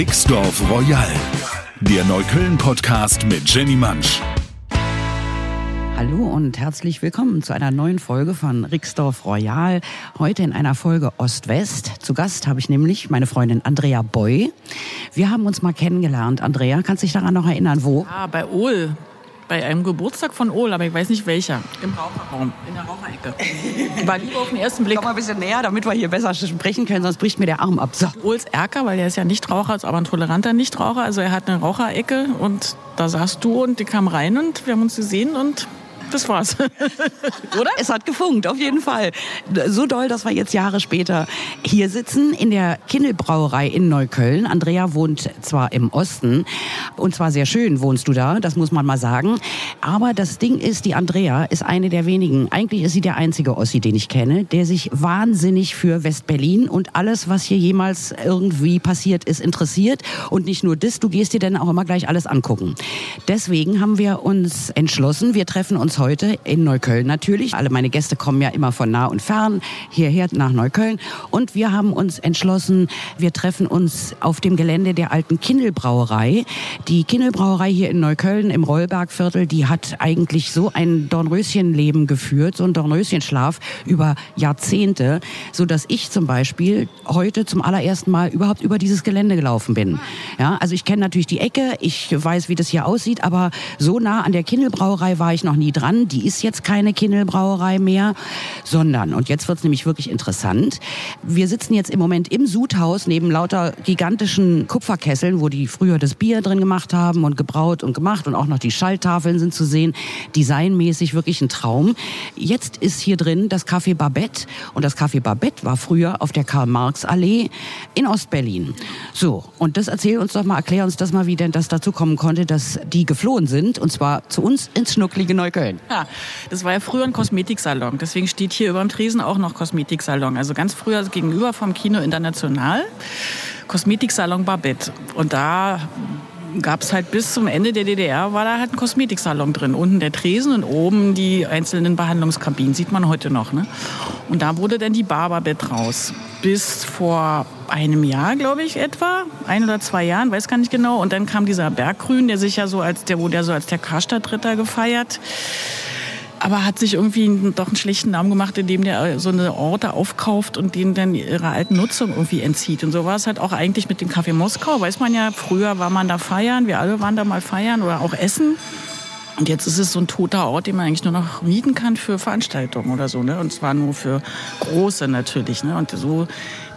Rixdorf Royal, der Neukölln-Podcast mit Jenny Mansch. Hallo und herzlich willkommen zu einer neuen Folge von Rixdorf Royal. Heute in einer Folge Ost-West. Zu Gast habe ich nämlich meine Freundin Andrea Boy. Wir haben uns mal kennengelernt. Andrea, kannst du dich daran noch erinnern, wo? Ah, bei Ohl. Bei einem Geburtstag von Ohl, aber ich weiß nicht welcher. Im Raucherraum, in der Raucherecke. War lieber auf den ersten Blick. Komm mal ein bisschen näher, damit wir hier besser sprechen können, sonst bricht mir der Arm ab. So. Ohls Erker, weil der ist ja Nichtraucher, ist aber ein toleranter Nichtraucher. Also er hat eine Raucherecke und da saßt du und die kam rein und wir haben uns gesehen und das war's. Oder? Es hat gefunkt, auf jeden Fall. So doll, dass wir jetzt Jahre später hier sitzen in der Kindelbrauerei in Neukölln. Andrea wohnt zwar im Osten und zwar sehr schön wohnst du da, das muss man mal sagen. Aber das Ding ist, die Andrea ist eine der wenigen, eigentlich ist sie der einzige Ossi, den ich kenne, der sich wahnsinnig für Westberlin und alles, was hier jemals irgendwie passiert ist, interessiert. Und nicht nur das, du gehst dir dann auch immer gleich alles angucken. Deswegen haben wir uns entschlossen, wir treffen uns heute in Neukölln natürlich. Alle meine Gäste kommen ja immer von nah und fern hierher nach Neukölln. Und wir haben uns entschlossen, wir treffen uns auf dem Gelände der alten Kindelbrauerei. Die Kindelbrauerei hier in Neukölln im Rollbergviertel, die hat eigentlich so ein Dornröschenleben geführt, so ein Dornröschenschlaf über Jahrzehnte, so dass ich zum Beispiel heute zum allerersten Mal überhaupt über dieses Gelände gelaufen bin. Ja, also ich kenne natürlich die Ecke, ich weiß, wie das hier aussieht, aber so nah an der Kindelbrauerei war ich noch nie dran. Die ist jetzt keine Kindelbrauerei mehr, sondern, und jetzt wird's nämlich wirklich interessant, wir sitzen jetzt im Moment im Sudhaus neben lauter gigantischen Kupferkesseln, wo die früher das Bier drin gemacht haben und gebraut und gemacht und auch noch die Schalltafeln sind zu sehen. Designmäßig wirklich ein Traum. Jetzt ist hier drin das Café Babette und das Café Babette war früher auf der Karl-Marx-Allee in Ostberlin. So, und das erzähl uns doch mal, erklär uns das mal, wie denn das dazu kommen konnte, dass die geflohen sind und zwar zu uns ins schnucklige Neukölln. Ja, das war ja früher ein Kosmetiksalon. Deswegen steht hier über dem Tresen auch noch Kosmetiksalon. Also ganz früher gegenüber vom Kino International. Kosmetiksalon Babette. Und da gab es halt bis zum Ende der DDR, war da halt ein Kosmetiksalon drin. Unten der Tresen und oben die einzelnen Behandlungskabinen, sieht man heute noch. Ne? Und da wurde dann die Bar Babette raus. Bis vor einem Jahr, glaube ich, etwa. Ein oder zwei Jahren, weiß gar nicht genau. Und dann kam dieser Berggrün, der sich ja so als, der wurde ja so als der Karstadt-Ritter gefeiert aber hat sich irgendwie doch einen schlechten Namen gemacht, indem der so eine Orte aufkauft und denen dann ihre alten Nutzung irgendwie entzieht. Und so war es halt auch eigentlich mit dem Café Moskau. Weiß man ja, früher war man da feiern, wir alle waren da mal feiern oder auch essen. Und jetzt ist es so ein toter Ort, den man eigentlich nur noch mieten kann für Veranstaltungen oder so. Ne? Und zwar nur für große natürlich. Ne? Und so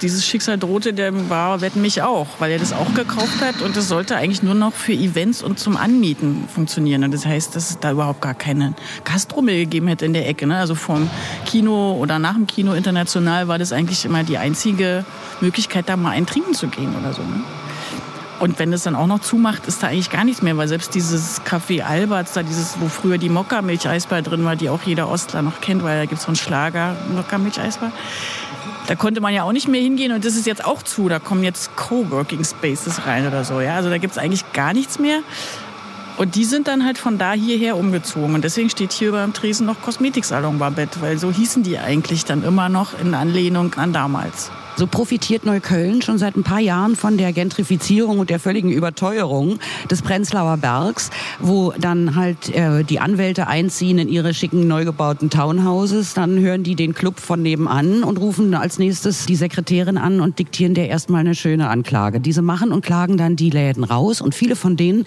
dieses Schicksal drohte dem war Wetten mich auch, weil er das auch gekauft hat. Und das sollte eigentlich nur noch für Events und zum Anmieten funktionieren. Und das heißt, dass es da überhaupt gar keine Gastro mehr gegeben hätte in der Ecke. Ne? Also vom Kino oder nach dem Kino international war das eigentlich immer die einzige Möglichkeit, da mal ein Trinken zu gehen oder so. Ne? Und wenn es dann auch noch zumacht, ist da eigentlich gar nichts mehr, weil selbst dieses Café Alberts, da dieses, wo früher die Mokka-Milcheisbar drin war, die auch jeder Ostler noch kennt, weil da gibt es so einen Schlager, Mokka-Milcheisbar. Da konnte man ja auch nicht mehr hingehen und das ist jetzt auch zu. Da kommen jetzt Coworking Spaces rein oder so. Ja? Also da gibt es eigentlich gar nichts mehr. Und die sind dann halt von da hierher umgezogen. Und deswegen steht hier dem Tresen noch Kosmetiksalon Babette, weil so hießen die eigentlich dann immer noch in Anlehnung an damals. So profitiert Neukölln schon seit ein paar Jahren von der Gentrifizierung und der völligen Überteuerung des Prenzlauer Bergs, wo dann halt äh, die Anwälte einziehen in ihre schicken neu gebauten Townhouses. Dann hören die den Club von nebenan und rufen als nächstes die Sekretärin an und diktieren der erstmal eine schöne Anklage. Diese machen und klagen dann die Läden raus und viele von denen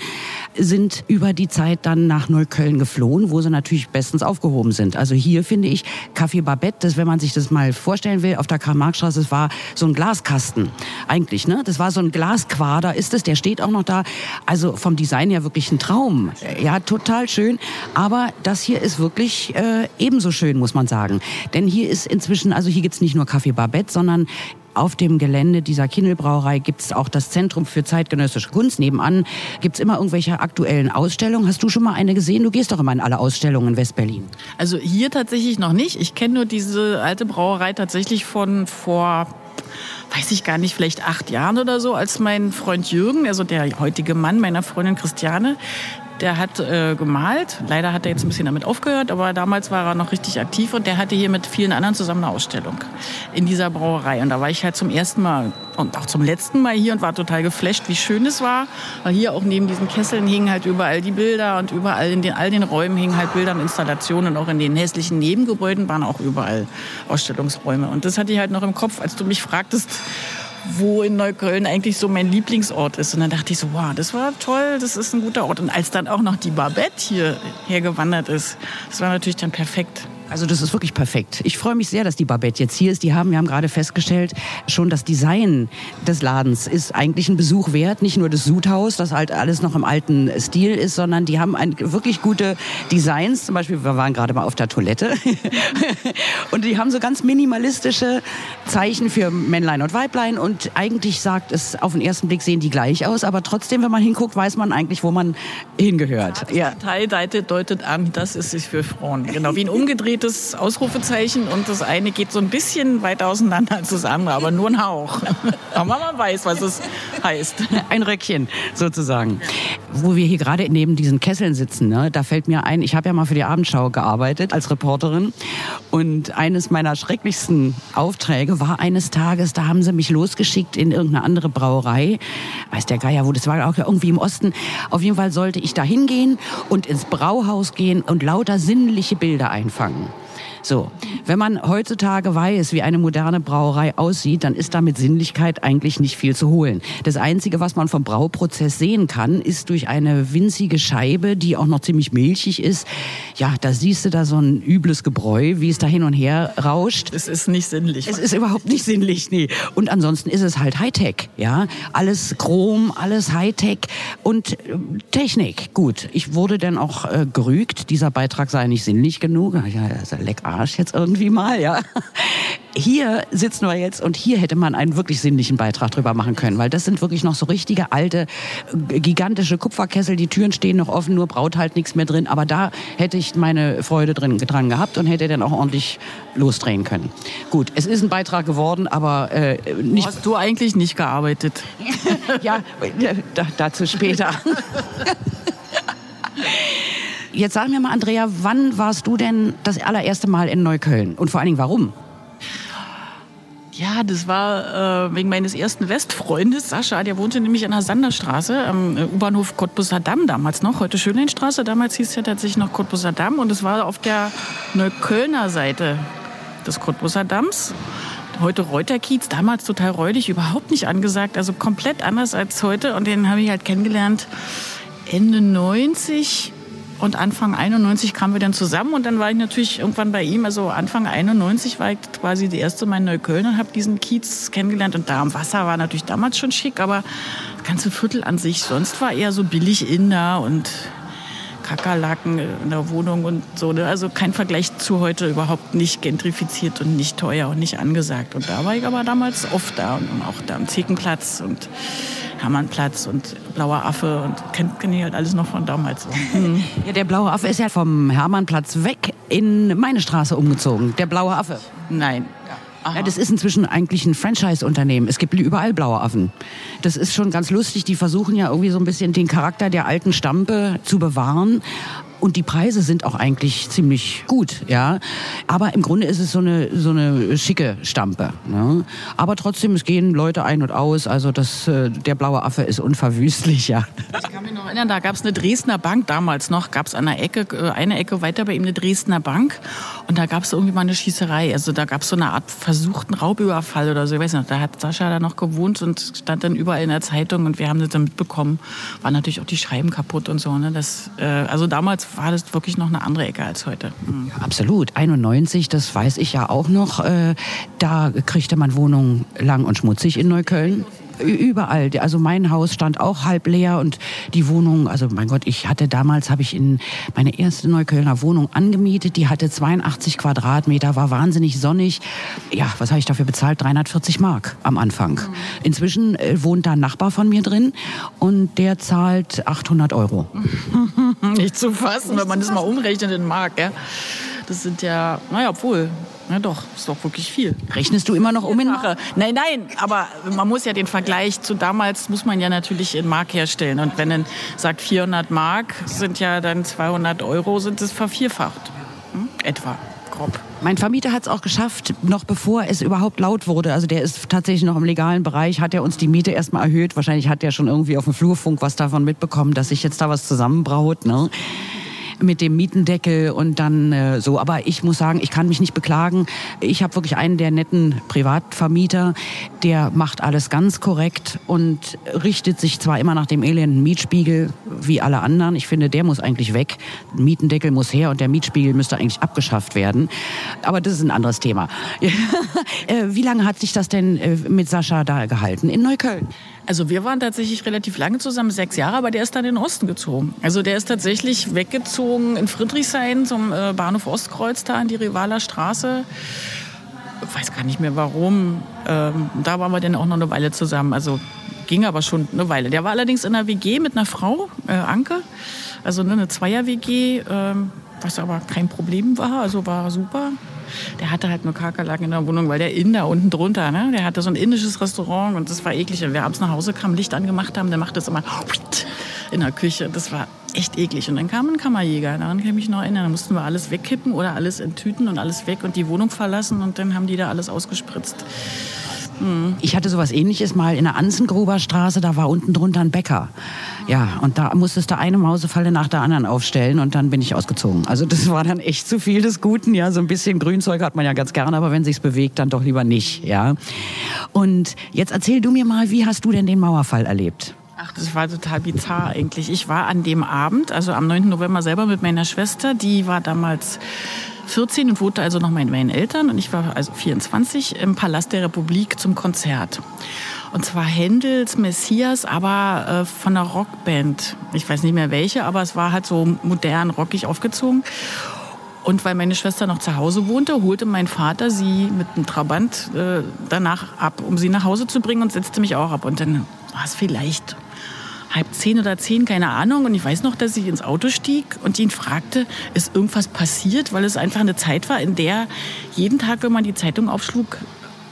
sind über die Zeit dann nach Neukölln geflohen, wo sie natürlich bestens aufgehoben sind. Also hier finde ich Café Babette, das, wenn man sich das mal vorstellen will, auf der Karl-Marx-Straße, war so ein Glaskasten eigentlich, ne? Das war so ein Glasquader, ist es, der steht auch noch da. Also vom Design her wirklich ein Traum. Ja, total schön. Aber das hier ist wirklich äh, ebenso schön, muss man sagen. Denn hier ist inzwischen, also hier gibt's nicht nur Café Babette, sondern auf dem Gelände dieser Kindelbrauerei gibt es auch das Zentrum für zeitgenössische Kunst. Nebenan gibt es immer irgendwelche aktuellen Ausstellungen. Hast du schon mal eine gesehen? Du gehst doch immer in alle Ausstellungen in Westberlin. Also hier tatsächlich noch nicht. Ich kenne nur diese alte Brauerei tatsächlich von vor weiß ich gar nicht, vielleicht acht Jahren oder so, als mein Freund Jürgen, also der heutige Mann meiner Freundin Christiane, der hat äh, gemalt. Leider hat er jetzt ein bisschen damit aufgehört, aber damals war er noch richtig aktiv und der hatte hier mit vielen anderen zusammen eine Ausstellung in dieser Brauerei. Und da war ich halt zum ersten Mal und auch zum letzten Mal hier und war total geflasht, wie schön es war. Weil hier auch neben diesen Kesseln hingen halt überall die Bilder und überall in den, all den Räumen hingen halt Bilder und Installationen. Und auch in den hässlichen Nebengebäuden waren auch überall Ausstellungsräume. Und das hatte ich halt noch im Kopf, als du mich fragtest, wo in Neukölln eigentlich so mein Lieblingsort ist. Und dann dachte ich so, wow, das war toll, das ist ein guter Ort. Und als dann auch noch die Babette hier hergewandert ist, das war natürlich dann perfekt. Also das ist wirklich perfekt. Ich freue mich sehr, dass die Babette jetzt hier ist. Die haben, wir haben gerade festgestellt, schon das Design des Ladens ist eigentlich ein Besuch wert. Nicht nur das Sudhaus, das halt alles noch im alten Stil ist, sondern die haben ein, wirklich gute Designs. Zum Beispiel, wir waren gerade mal auf der Toilette. und die haben so ganz minimalistische Zeichen für Männlein und Weiblein. Und eigentlich sagt es, auf den ersten Blick sehen die gleich aus. Aber trotzdem, wenn man hinguckt, weiß man eigentlich, wo man hingehört. Ja. Teilseite deutet an, das ist es für Frauen. Genau, wie ein umgedrehtes Ausrufezeichen und das eine geht so ein bisschen weiter auseinander als das andere, aber nur ein Hauch. Aber man weiß, was es heißt. Ein Röckchen sozusagen. Wo wir hier gerade neben diesen Kesseln sitzen, ne, da fällt mir ein, ich habe ja mal für die Abendschau gearbeitet als Reporterin und eines meiner schrecklichsten Aufträge war eines Tages, da haben sie mich losgeschickt in irgendeine andere Brauerei, weiß der Geier wo, das war auch irgendwie im Osten. Auf jeden Fall sollte ich da hingehen und ins Brauhaus gehen und lauter sinnliche Bilder einfangen. So, wenn man heutzutage weiß, wie eine moderne Brauerei aussieht, dann ist da mit Sinnlichkeit eigentlich nicht viel zu holen. Das Einzige, was man vom Brauprozess sehen kann, ist durch eine winzige Scheibe, die auch noch ziemlich milchig ist. Ja, da siehst du da so ein übles Gebräu, wie es da hin und her rauscht. Es ist nicht sinnlich. Es ist überhaupt nicht sinnlich, nee. Und ansonsten ist es halt Hightech, ja. Alles Chrom, alles Hightech und äh, Technik. Gut, ich wurde dann auch äh, gerügt, dieser Beitrag sei nicht sinnlich genug. Ja, das ist ein leck Arsch jetzt irgendwie mal, ja. Hier sitzen wir jetzt und hier hätte man einen wirklich sinnlichen Beitrag drüber machen können, weil das sind wirklich noch so richtige alte, gigantische Kupferkessel. Die Türen stehen noch offen, nur braut halt nichts mehr drin. Aber da hätte ich meine Freude drin, dran gehabt und hätte dann auch ordentlich losdrehen können. Gut, es ist ein Beitrag geworden, aber äh, nicht. Hast du eigentlich nicht gearbeitet? ja, da, dazu später. Jetzt sag mir mal, Andrea, wann warst du denn das allererste Mal in Neukölln? Und vor allen Dingen, warum? Ja, das war äh, wegen meines ersten Westfreundes, Sascha. Der wohnte nämlich an der Sanderstraße, am äh, U-Bahnhof Cottbusser Damm damals noch. Heute Schönleinstraße, damals hieß es ja tatsächlich noch Cottbusser Damm. Und es war auf der Neuköllner Seite des Cottbusser Damms. Heute Reuterkiez, damals total räudig, überhaupt nicht angesagt. Also komplett anders als heute. Und den habe ich halt kennengelernt Ende 90 und Anfang 91 kamen wir dann zusammen und dann war ich natürlich irgendwann bei ihm. Also Anfang 91 war ich quasi die erste Mal in Neukölln und habe diesen Kiez kennengelernt. Und da am Wasser war natürlich damals schon schick, aber das ganze Viertel an sich sonst war eher so billig in da und Kakerlaken in der Wohnung und so. ne? Also kein Vergleich zu heute, überhaupt nicht gentrifiziert und nicht teuer und nicht angesagt. Und da war ich aber damals oft da und auch da am Zekenplatz und Hermannplatz und Blauer Affe und kenne kenn ich halt alles noch von damals. Mhm. Ja, der blaue Affe ist ja vom Hermannplatz weg in meine Straße umgezogen. Der blaue Affe. Nein. Ja, das ist inzwischen eigentlich ein Franchise-Unternehmen. Es gibt überall blaue Affen. Das ist schon ganz lustig. Die versuchen ja irgendwie so ein bisschen den Charakter der alten Stampe zu bewahren. Und die Preise sind auch eigentlich ziemlich gut, ja. Aber im Grunde ist es so eine, so eine schicke Stampe. Ne? Aber trotzdem, es gehen Leute ein und aus. Also das, äh, der blaue Affe ist unverwüstlich, ja. Ich kann mich noch erinnern, da gab es eine Dresdner Bank damals noch, gab es an der Ecke, äh, eine Ecke weiter bei ihm eine Dresdner Bank und da gab es irgendwie mal eine Schießerei. Also da gab es so eine Art versuchten Raubüberfall oder so. Ich weiß nicht, da hat Sascha da noch gewohnt und stand dann überall in der Zeitung und wir haben das dann mitbekommen. Waren natürlich auch die Schreiben kaputt und so. Ne? Das, äh, also damals war das wirklich noch eine andere Ecke als heute. Mhm. Absolut. 91, das weiß ich ja auch noch. Äh, da kriegte man Wohnungen lang und schmutzig in Neukölln. Überall. Also mein Haus stand auch halb leer und die Wohnung, also mein Gott, ich hatte damals, habe ich in meine erste Neuköllner Wohnung angemietet. Die hatte 82 Quadratmeter, war wahnsinnig sonnig. Ja, was habe ich dafür bezahlt? 340 Mark am Anfang. Inzwischen äh, wohnt da ein Nachbar von mir drin und der zahlt 800 Euro. Nicht zu fassen, wenn man das mal umrechnet in Mark. Ja? Das sind ja, naja, obwohl, na doch, ist doch wirklich viel. Rechnest du immer noch um in Mache. Nein, nein, aber man muss ja den Vergleich zu damals, muss man ja natürlich in Mark herstellen. Und wenn man sagt 400 Mark, sind ja dann 200 Euro, sind es vervierfacht. Hm? Etwa, grob. Mein Vermieter hat es auch geschafft, noch bevor es überhaupt laut wurde. Also der ist tatsächlich noch im legalen Bereich, hat er uns die Miete erstmal erhöht. Wahrscheinlich hat er schon irgendwie auf dem Flurfunk was davon mitbekommen, dass sich jetzt da was zusammenbraut. Ne? Mit dem Mietendeckel und dann äh, so. Aber ich muss sagen, ich kann mich nicht beklagen. Ich habe wirklich einen der netten Privatvermieter, der macht alles ganz korrekt und richtet sich zwar immer nach dem elenden Mietspiegel wie alle anderen. Ich finde, der muss eigentlich weg. Mietendeckel muss her und der Mietspiegel müsste eigentlich abgeschafft werden. Aber das ist ein anderes Thema. Äh, wie lange hat sich das denn äh, mit Sascha da gehalten? In Neukölln? Also wir waren tatsächlich relativ lange zusammen, sechs Jahre, aber der ist dann in den Osten gezogen. Also der ist tatsächlich weggezogen in Friedrichshain zum äh, Bahnhof Ostkreuz da in die Rivaler Straße. Ich weiß gar nicht mehr warum. Ähm, da waren wir dann auch noch eine Weile zusammen. Also ging aber schon eine Weile. Der war allerdings in einer WG mit einer Frau, äh, Anke. Also ne, eine Zweier-WG, ähm, was aber kein Problem war. Also war super. Der hatte halt nur Kakerlaken in der Wohnung, weil der Inder unten drunter, ne, der hatte so ein indisches Restaurant und das war eklig. Wenn wir abends nach Hause kamen, Licht angemacht haben, der macht das immer in der Küche. Das war echt eklig. Und dann kam ein Kammerjäger, daran kann ich mich noch erinnern. Da mussten wir alles wegkippen oder alles enttüten und alles weg und die Wohnung verlassen und dann haben die da alles ausgespritzt. Ich hatte sowas ähnliches mal in der Anzengruber Straße, da war unten drunter ein Bäcker. Ja, und da musstest du eine Mausefalle nach der anderen aufstellen und dann bin ich ausgezogen. Also das war dann echt zu viel des Guten, ja. So ein bisschen Grünzeug hat man ja ganz gerne, aber wenn sich's bewegt, dann doch lieber nicht, ja. Und jetzt erzähl du mir mal, wie hast du denn den Mauerfall erlebt? Ach, das war total bizarr eigentlich. Ich war an dem Abend, also am 9. November selber mit meiner Schwester, die war damals 14 und wohnte also noch mit meinen Eltern und ich war also 24 im Palast der Republik zum Konzert. Und zwar Händels Messias, aber äh, von einer Rockband. Ich weiß nicht mehr welche, aber es war halt so modern, rockig aufgezogen. Und weil meine Schwester noch zu Hause wohnte, holte mein Vater sie mit einem Trabant äh, danach ab, um sie nach Hause zu bringen und setzte mich auch ab. Und dann war es vielleicht halb zehn oder zehn, keine Ahnung. Und ich weiß noch, dass ich ins Auto stieg und ihn fragte, ist irgendwas passiert? Weil es einfach eine Zeit war, in der jeden Tag, wenn man die Zeitung aufschlug,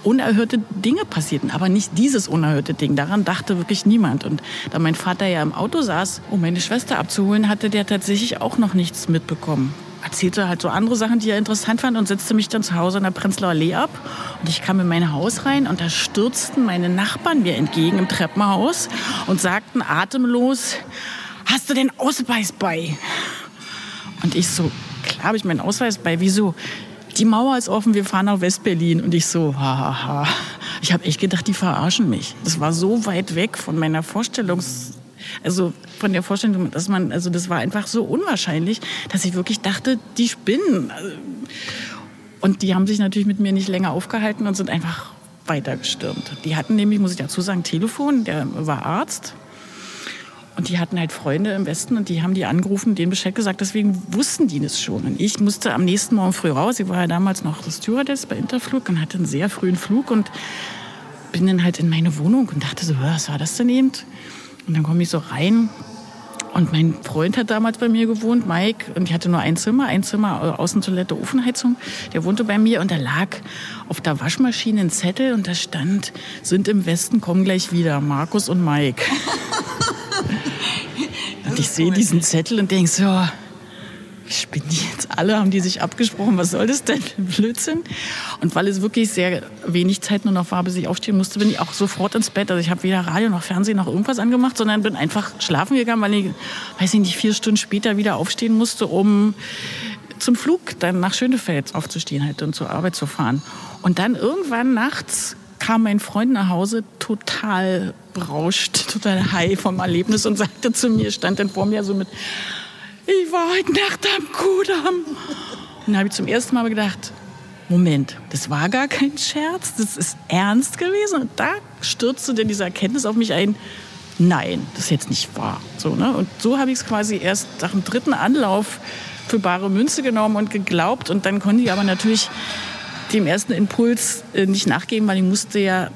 unerhörte Dinge passierten. Aber nicht dieses unerhörte Ding. Daran dachte wirklich niemand. Und da mein Vater ja im Auto saß, um meine Schwester abzuholen, hatte der tatsächlich auch noch nichts mitbekommen erzählte halt so andere Sachen, die er interessant fand und setzte mich dann zu Hause an der Prenzlauer Allee ab. Und ich kam in mein Haus rein und da stürzten meine Nachbarn mir entgegen im Treppenhaus und sagten atemlos, hast du den Ausweis bei? Und ich so, klar habe ich meinen Ausweis bei. Wieso? Die Mauer ist offen, wir fahren nach Westberlin. Und ich so, hahaha. Ich habe echt gedacht, die verarschen mich. Das war so weit weg von meiner Vorstellungs also von der Vorstellung, dass man, also das war einfach so unwahrscheinlich, dass ich wirklich dachte, die spinnen. Und die haben sich natürlich mit mir nicht länger aufgehalten und sind einfach weitergestürmt. Die hatten nämlich, muss ich dazu sagen, Telefon, der war Arzt. Und die hatten halt Freunde im Westen und die haben die angerufen, denen Bescheid gesagt, deswegen wussten die das schon. Und ich musste am nächsten Morgen früh raus. Ich war ja damals noch Stewardess bei Interflug und hatte einen sehr frühen Flug und bin dann halt in meine Wohnung und dachte so, was war das denn eben? Und dann komme ich so rein Und mein Freund hat damals bei mir gewohnt, Mike, und ich hatte nur ein Zimmer, ein Zimmer, äh, Außentoilette, Ofenheizung. Der wohnte bei mir und da lag auf der Waschmaschine ein Zettel und da stand, sind im Westen, kommen gleich wieder, Markus und Mike. und ich sehe diesen Zettel und denke so, spinnen die jetzt alle? Haben die sich abgesprochen? Was soll das denn Blödsinn? Und weil es wirklich sehr wenig Zeit nur noch war, bis ich aufstehen musste, bin ich auch sofort ins Bett. Also ich habe weder Radio noch Fernsehen noch irgendwas angemacht, sondern bin einfach schlafen gegangen, weil ich, weiß ich nicht, vier Stunden später wieder aufstehen musste, um zum Flug dann nach Schönefeld aufzustehen halt und zur Arbeit zu fahren. Und dann irgendwann nachts kam mein Freund nach Hause total berauscht, total high vom Erlebnis und sagte zu mir, stand dann vor mir so mit ich war heute Nacht am Kudamm. Und dann habe ich zum ersten Mal gedacht, Moment, das war gar kein Scherz, das ist ernst gewesen. Und da stürzte denn diese Erkenntnis auf mich ein, nein, das ist jetzt nicht wahr. So, ne? Und so habe ich es quasi erst nach dem dritten Anlauf für bare Münze genommen und geglaubt. Und dann konnte ich aber natürlich dem ersten Impuls äh, nicht nachgeben, weil ich musste ja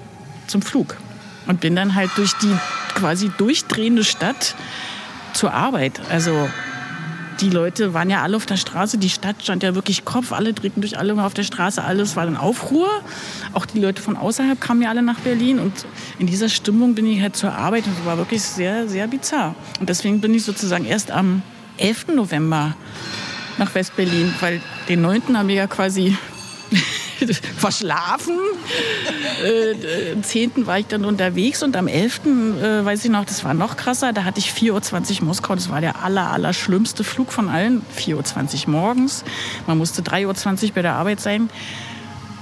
zum Flug. Und bin dann halt durch die quasi durchdrehende Stadt zur Arbeit. Also die Leute waren ja alle auf der Straße, die Stadt stand ja wirklich Kopf, alle drehten durch alle auf der Straße, alles war in Aufruhr. Auch die Leute von außerhalb kamen ja alle nach Berlin und in dieser Stimmung bin ich halt zur Arbeit und es war wirklich sehr, sehr bizarr. Und deswegen bin ich sozusagen erst am 11. November nach West-Berlin, weil den 9. haben wir ja quasi verschlafen. äh, am 10. war ich dann unterwegs und am 11. Äh, weiß ich noch, das war noch krasser, da hatte ich 4.20 Uhr Moskau, das war der aller, aller schlimmste Flug von allen. 4.20 Uhr morgens, man musste 3.20 Uhr bei der Arbeit sein.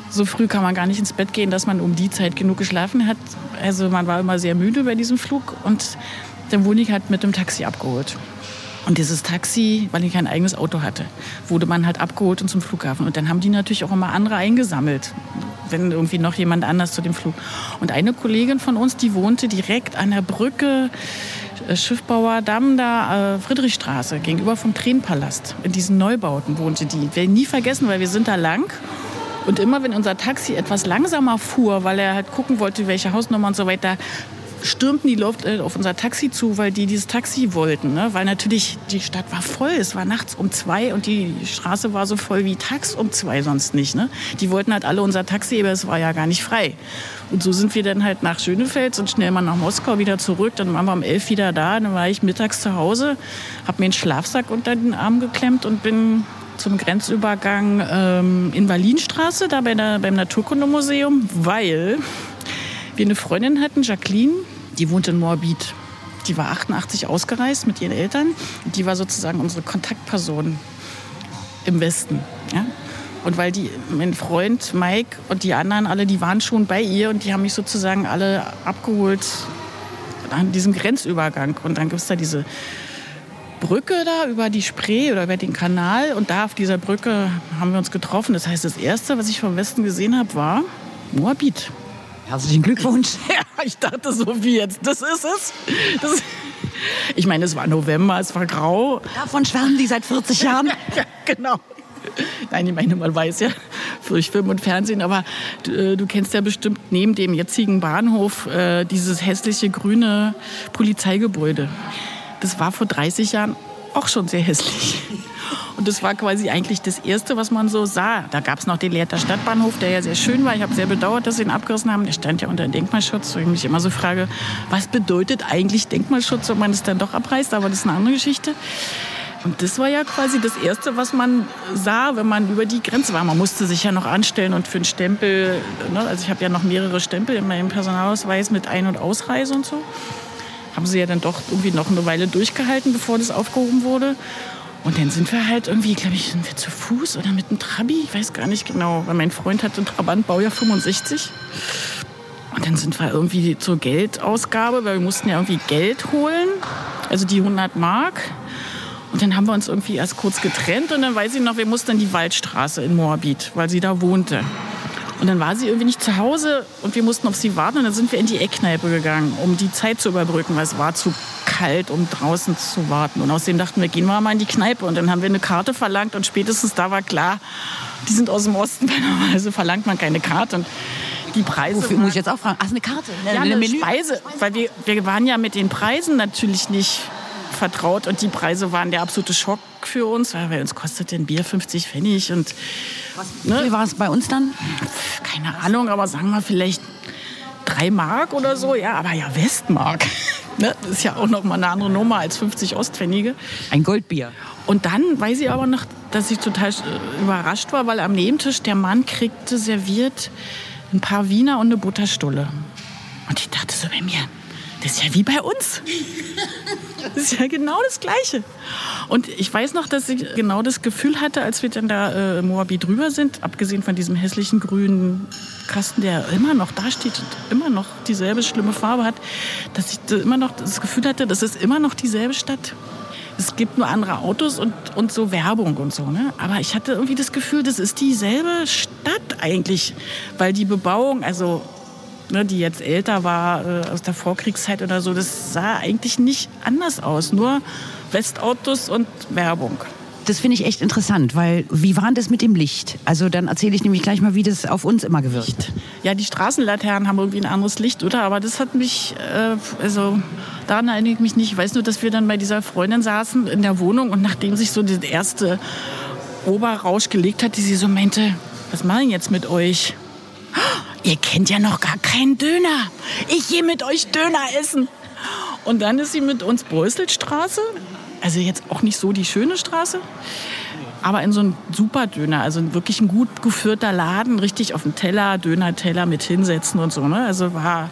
So früh kann man gar nicht ins Bett gehen, dass man um die Zeit genug geschlafen hat. Also man war immer sehr müde bei diesem Flug und dann wurde ich halt mit dem Taxi abgeholt. Und dieses Taxi, weil ich kein eigenes Auto hatte, wurde man halt abgeholt und zum Flughafen. Und dann haben die natürlich auch immer andere eingesammelt, wenn irgendwie noch jemand anders zu dem Flug. Und eine Kollegin von uns, die wohnte direkt an der Brücke äh, Schiffbauer Damm da, äh, Friedrichstraße, gegenüber vom Tränenpalast. In diesen Neubauten wohnte die. Ich werde nie vergessen, weil wir sind da lang. Und immer wenn unser Taxi etwas langsamer fuhr, weil er halt gucken wollte, welche Hausnummer und so weiter, stürmten die Leute auf unser Taxi zu, weil die dieses Taxi wollten. Ne? Weil natürlich die Stadt war voll. Es war nachts um zwei und die Straße war so voll wie tags um zwei sonst nicht. Ne? Die wollten halt alle unser Taxi, aber es war ja gar nicht frei. Und so sind wir dann halt nach Schönefeld und schnell mal nach Moskau wieder zurück. Dann waren wir um elf wieder da. Dann war ich mittags zu Hause, habe mir einen Schlafsack unter den Arm geklemmt und bin zum Grenzübergang ähm, in Berlinstraße, da bei der, beim Naturkundemuseum, weil wir eine Freundin hatten, Jacqueline, die wohnt in Moabit. Die war 88 ausgereist mit ihren Eltern. Die war sozusagen unsere Kontaktperson im Westen. Ja? Und weil die, mein Freund Mike und die anderen alle, die waren schon bei ihr und die haben mich sozusagen alle abgeholt an diesem Grenzübergang. Und dann gibt es da diese Brücke da über die Spree oder über den Kanal. Und da auf dieser Brücke haben wir uns getroffen. Das heißt, das Erste, was ich vom Westen gesehen habe, war Moabit. Herzlichen Glückwunsch. Ja, ich dachte so wie jetzt, das ist es. Das, ich meine, es war November, es war grau. Davon schwärmen die seit 40 Jahren. ja, genau. Nein, ich meine, man weiß ja durch Film und Fernsehen, aber du, äh, du kennst ja bestimmt neben dem jetzigen Bahnhof äh, dieses hässliche grüne Polizeigebäude. Das war vor 30 Jahren auch schon sehr hässlich. Und das war quasi eigentlich das Erste, was man so sah. Da gab es noch den Leerter Stadtbahnhof, der ja sehr schön war. Ich habe sehr bedauert, dass sie ihn abgerissen haben. Der stand ja unter Denkmalschutz. Wo ich mich immer so frage, was bedeutet eigentlich Denkmalschutz, wenn man es dann doch abreißt? Aber das ist eine andere Geschichte. Und das war ja quasi das Erste, was man sah, wenn man über die Grenze war. Man musste sich ja noch anstellen und für einen Stempel, ne? also ich habe ja noch mehrere Stempel in meinem Personalausweis mit Ein- und Ausreise und so. Haben sie ja dann doch irgendwie noch eine Weile durchgehalten, bevor das aufgehoben wurde. Und dann sind wir halt irgendwie, glaube ich, sind wir zu Fuß oder mit einem Trabi, ich weiß gar nicht genau, weil mein Freund hatte einen Trabant, Baujahr 65. Und dann sind wir irgendwie zur Geldausgabe, weil wir mussten ja irgendwie Geld holen, also die 100 Mark. Und dann haben wir uns irgendwie erst kurz getrennt und dann weiß ich noch, wir mussten in die Waldstraße in Moabit, weil sie da wohnte. Und dann war sie irgendwie nicht zu Hause und wir mussten auf sie warten und dann sind wir in die Eckkneipe gegangen, um die Zeit zu überbrücken, weil es war zu kalt, um draußen zu warten. Und außerdem dachten wir, gehen wir mal in die Kneipe. Und dann haben wir eine Karte verlangt und spätestens da war klar, die sind aus dem Osten, normalerweise verlangt man keine Karte. Und die Preise. Wofür muss ich jetzt auch fragen? Ach, eine Karte. ja, eine Speise. Weil wir, wir waren ja mit den Preisen natürlich nicht vertraut und die Preise waren der absolute Schock für uns, weil uns kostet ein Bier 50 Pfennig und ne? Wie war es bei uns dann? keine Ahnung, aber sagen wir vielleicht drei Mark oder so, ja, aber ja Westmark. Ne? Das ist ja auch noch mal eine andere Nummer als 50 Ostpfennige. Ein Goldbier. Und dann weiß ich aber noch, dass ich total äh, überrascht war, weil am Nebentisch der Mann kriegte serviert ein paar Wiener und eine Butterstulle. Und ich dachte so bei mir, das ist ja wie bei uns. Das ist ja genau das Gleiche. Und ich weiß noch, dass ich genau das Gefühl hatte, als wir dann da äh, Moabit drüber sind, abgesehen von diesem hässlichen grünen Kasten, der immer noch da steht und immer noch dieselbe schlimme Farbe hat, dass ich immer noch das Gefühl hatte, das ist immer noch dieselbe Stadt. Es gibt nur andere Autos und, und so Werbung und so. Ne? Aber ich hatte irgendwie das Gefühl, das ist dieselbe Stadt eigentlich. Weil die Bebauung, also ne, die jetzt älter war äh, aus der Vorkriegszeit oder so, das sah eigentlich nicht anders aus. Nur Westautos und Werbung. Das finde ich echt interessant, weil wie war denn das mit dem Licht? Also dann erzähle ich nämlich gleich mal, wie das auf uns immer gewirkt. Ja, die Straßenlaternen haben irgendwie ein anderes Licht, oder? Aber das hat mich, äh, also daran erinnere ich mich nicht. Ich weiß nur, dass wir dann bei dieser Freundin saßen in der Wohnung und nachdem sich so der erste Oberrausch gelegt hat, die sie so meinte, was mache ich jetzt mit euch? Ihr kennt ja noch gar keinen Döner. Ich gehe mit euch Döner essen. Und dann ist sie mit uns Bröselstraße, also jetzt auch nicht so die schöne Straße, aber in so einen super Döner, also wirklich ein gut geführter Laden, richtig auf dem Teller, Döner-Teller mit hinsetzen und so. Ne? Also war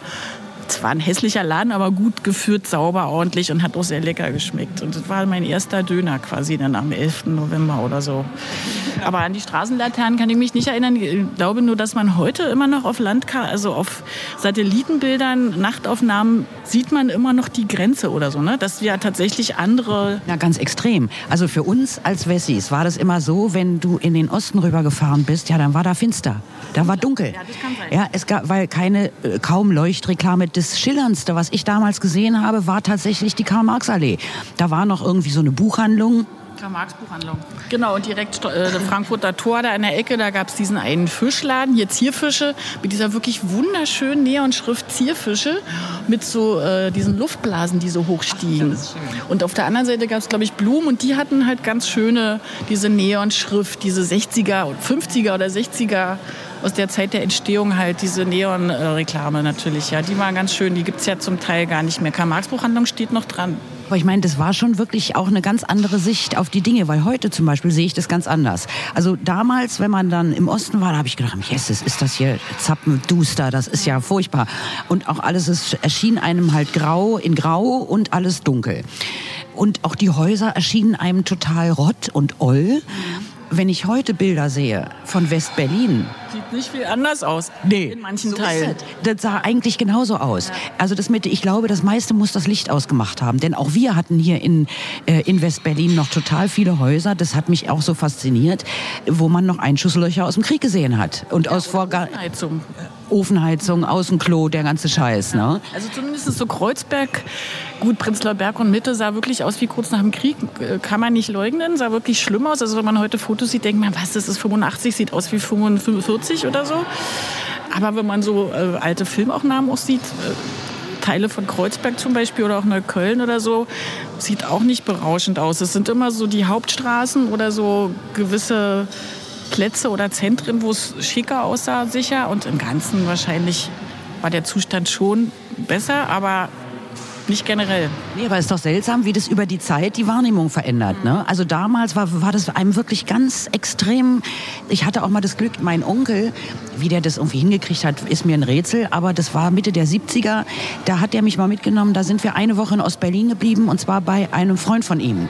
zwar ein hässlicher Laden, aber gut geführt, sauber, ordentlich und hat auch sehr lecker geschmeckt. Und das war mein erster Döner quasi dann am 11. November oder so. Aber an die Straßenlaternen kann ich mich nicht erinnern. Ich glaube nur, dass man heute immer noch auf Landkarte, also auf Satellitenbildern, Nachtaufnahmen, sieht man immer noch die Grenze oder so. Ne? Dass wir tatsächlich andere Na, ganz extrem. Also für uns als Wessis war das immer so, wenn du in den Osten rübergefahren bist, ja, dann war da finster. Da war dunkel. Ja, das kann sein. Ja, es gab, weil keine, äh, kaum Leuchtreklame. Das Schillerndste, was ich damals gesehen habe, war tatsächlich die Karl-Marx-Allee. Da war noch irgendwie so eine Buchhandlung. Karl-Marx-Buchhandlung. Genau, und direkt äh, Frankfurter Tor da in der Ecke, da gab es diesen einen Fischladen, hier Zierfische, mit dieser wirklich wunderschönen Neonschrift Zierfische, mit so äh, diesen Luftblasen, die so hoch stiegen. und auf der anderen Seite gab es, glaube ich, Blumen und die hatten halt ganz schöne, diese Neonschrift, diese 60er, und 50er oder 60er aus der Zeit der Entstehung halt diese Neon-Reklame natürlich, ja, die war ganz schön, die gibt es ja zum Teil gar nicht mehr. Karl-Marx-Buchhandlung steht noch dran. Aber ich meine, das war schon wirklich auch eine ganz andere Sicht auf die Dinge, weil heute zum Beispiel sehe ich das ganz anders. Also damals, wenn man dann im Osten war, da habe ich gedacht, Jesus, ist das hier zappenduster, das ist ja furchtbar. Und auch alles ist, erschien einem halt grau in grau und alles dunkel. Und auch die Häuser erschienen einem total rott und oll. Wenn ich heute Bilder sehe von West-Berlin, Sieht nicht viel anders aus. In manchen so Teilen. Das sah eigentlich genauso aus. Also das mit, ich glaube, das meiste muss das Licht ausgemacht haben. Denn auch wir hatten hier in, äh, in West-Berlin noch total viele Häuser. Das hat mich auch so fasziniert, wo man noch Einschusslöcher aus dem Krieg gesehen hat. Und aus Vorga Heizung. Ofenheizung, Außenklo, der ganze Scheiß. Ne? Also zumindest so Kreuzberg, gut, Prenzlauer Berg und Mitte sah wirklich aus wie kurz nach dem Krieg. Äh, Kann man nicht leugnen, sah wirklich schlimm aus. Also wenn man heute Fotos sieht, denkt man, was, das ist 85, sieht aus wie 45 oder so. Aber wenn man so äh, alte Filmaufnahmen auch sieht, äh, Teile von Kreuzberg zum Beispiel oder auch Neukölln oder so, sieht auch nicht berauschend aus. Es sind immer so die Hauptstraßen oder so gewisse Plätze oder Zentren, wo es schicker aussah, sicher. Und im Ganzen wahrscheinlich war der Zustand schon besser, aber nicht generell. Nee, aber ist doch seltsam, wie das über die Zeit die Wahrnehmung verändert. Ne? Also damals war, war das einem wirklich ganz extrem. Ich hatte auch mal das Glück, mein Onkel, wie der das irgendwie hingekriegt hat, ist mir ein Rätsel. Aber das war Mitte der 70er. Da hat er mich mal mitgenommen. Da sind wir eine Woche in Ostberlin geblieben und zwar bei einem Freund von ihm.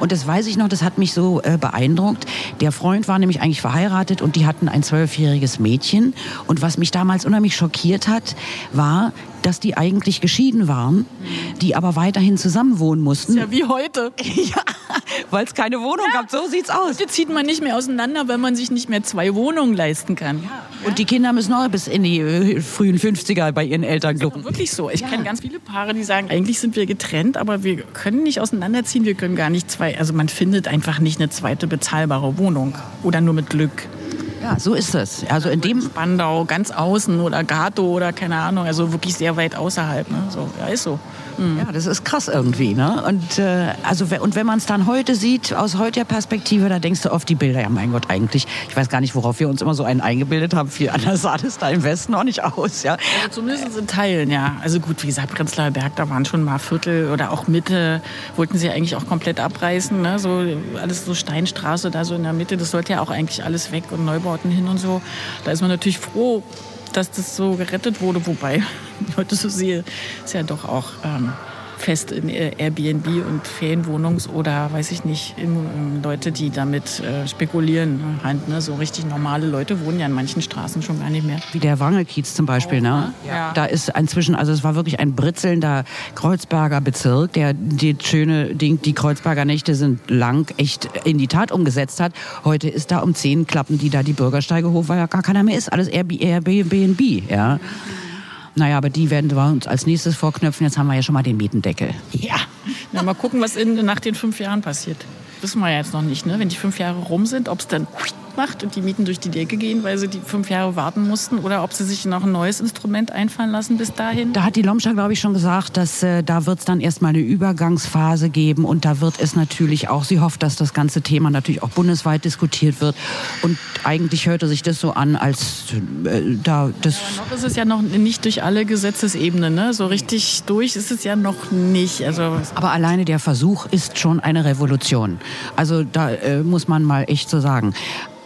Und das weiß ich noch, das hat mich so äh, beeindruckt. Der Freund war nämlich eigentlich verheiratet und die hatten ein zwölfjähriges Mädchen. Und was mich damals unheimlich schockiert hat, war, dass die eigentlich geschieden waren, die aber weiterhin zusammen wohnen mussten. Ja, wie heute. Ja, weil es keine Wohnung gab. So sieht's aus. Heute zieht man nicht mehr auseinander, wenn man sich nicht mehr zwei Wohnungen leisten kann. Und die Kinder müssen auch bis in die äh, frühen 50er bei ihren Eltern glucken. Wirklich so. Ich kenne ganz viele Paare, die sagen, eigentlich sind wir getrennt, aber wir können nicht auseinanderziehen. Wir können gar nicht zwei. Also man findet einfach nicht eine zweite bezahlbare Wohnung. Oder nur mit Glück. Ja, so ist es. Also in dem Spandau, ganz außen oder Gato oder keine Ahnung, also wirklich sehr weit außerhalb. Ne? So, ja, ist so. Ja, das ist krass irgendwie, ne? Und äh, also und wenn man es dann heute sieht aus heutiger Perspektive, da denkst du oft die Bilder, ja mein Gott, eigentlich, ich weiß gar nicht, worauf wir uns immer so einen eingebildet haben. Viel anders sah das da im Westen auch nicht aus, ja. Also zumindest in Teilen, ja. Also gut, wie gesagt, Prenzlauer Berg, da waren schon mal Viertel oder auch Mitte, wollten sie eigentlich auch komplett abreißen. Ne? So alles so Steinstraße da so in der Mitte, das sollte ja auch eigentlich alles weg und Neubauten hin und so. Da ist man natürlich froh, dass das so gerettet wurde. Wobei, ich heute so sehe, ist ja doch auch ähm, fest in Airbnb und Ferienwohnungs- oder weiß ich nicht, in, ähm, Leute, die damit äh, spekulieren. Halt, ne? So richtig normale Leute wohnen ja in manchen Straßen schon gar nicht mehr. Wie der Wangelkiez zum Beispiel, ne? Ja. Da ist inzwischen, also es war wirklich ein britzelnder Kreuzberger Bezirk, der die schöne Ding, die Kreuzberger Nächte sind lang echt in die Tat umgesetzt hat. Heute ist da um zehn klappen die da die Bürgersteige hoch, weil ja gar keiner mehr ist. Alles Airbnb, Airbnb ja. Naja, aber die werden wir uns als nächstes vorknöpfen. Jetzt haben wir ja schon mal den Mietendeckel. Ja. Na, mal gucken, was in, nach den fünf Jahren passiert. Wissen wir ja jetzt noch nicht, ne? Wenn die fünf Jahre rum sind, ob es dann macht und die Mieten durch die Decke gehen, weil sie die fünf Jahre warten mussten, oder ob sie sich noch ein neues Instrument einfallen lassen bis dahin. Da hat die Lomscher, glaube ich, schon gesagt, dass äh, da wird es dann erstmal eine Übergangsphase geben und da wird es natürlich auch, sie hofft, dass das ganze Thema natürlich auch bundesweit diskutiert wird. Und eigentlich hörte sich das so an, als äh, da das. Noch ist es ja noch nicht durch alle Gesetzesebenen, ne? So richtig durch ist es ja noch nicht. Also Aber alleine der Versuch ist schon eine Revolution. Also da äh, muss man mal echt so sagen.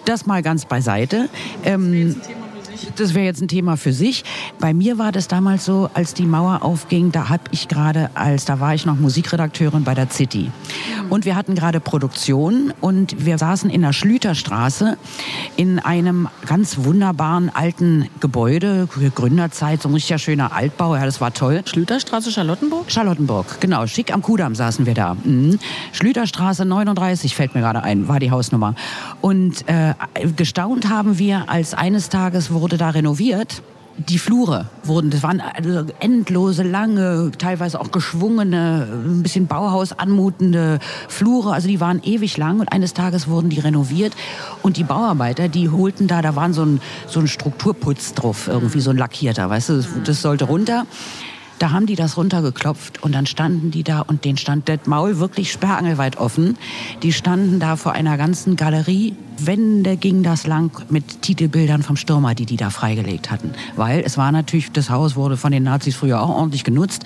Das mal ganz beiseite. Ähm, das wäre jetzt ein Thema für sich. Bei mir war das damals so, als die Mauer aufging, da habe ich gerade als da war ich noch Musikredakteurin bei der City. Und wir hatten gerade Produktion und wir saßen in der Schlüterstraße in einem ganz wunderbaren alten Gebäude, Gründerzeit, so ein richtiger schöner Altbau, ja, das war toll. Schlüterstraße, Charlottenburg? Charlottenburg, genau. Schick am Kudamm saßen wir da. Mhm. Schlüterstraße 39 fällt mir gerade ein, war die Hausnummer. Und äh, gestaunt haben wir, als eines Tages wurde da renoviert. Die Flure wurden, das waren also endlose, lange, teilweise auch geschwungene, ein bisschen Bauhaus anmutende Flure. Also die waren ewig lang und eines Tages wurden die renoviert. Und die Bauarbeiter, die holten da, da waren so ein, so ein Strukturputz drauf, irgendwie so ein lackierter, weißt du, das, das sollte runter. Da haben die das runtergeklopft und dann standen die da und denen stand das Maul wirklich sperrangelweit offen. Die standen da vor einer ganzen Galerie. Wände ging das lang mit Titelbildern vom Stürmer, die die da freigelegt hatten. Weil es war natürlich, das Haus wurde von den Nazis früher auch ordentlich genutzt.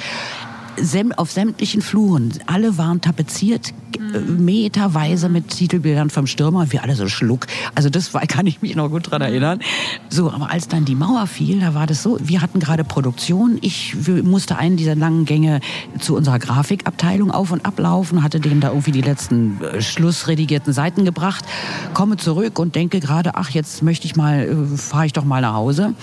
Auf sämtlichen Fluren, alle waren tapeziert, äh, meterweise mit Titelbildern vom Stürmer, wir alle so schluck. Also das war, kann ich mich noch gut dran erinnern. So, aber als dann die Mauer fiel, da war das so, wir hatten gerade Produktion, ich musste einen dieser langen Gänge zu unserer Grafikabteilung auf und ablaufen, hatte denen da irgendwie die letzten äh, schlussredigierten Seiten gebracht, komme zurück und denke gerade, ach, jetzt möchte ich mal, äh, fahre ich doch mal nach Hause.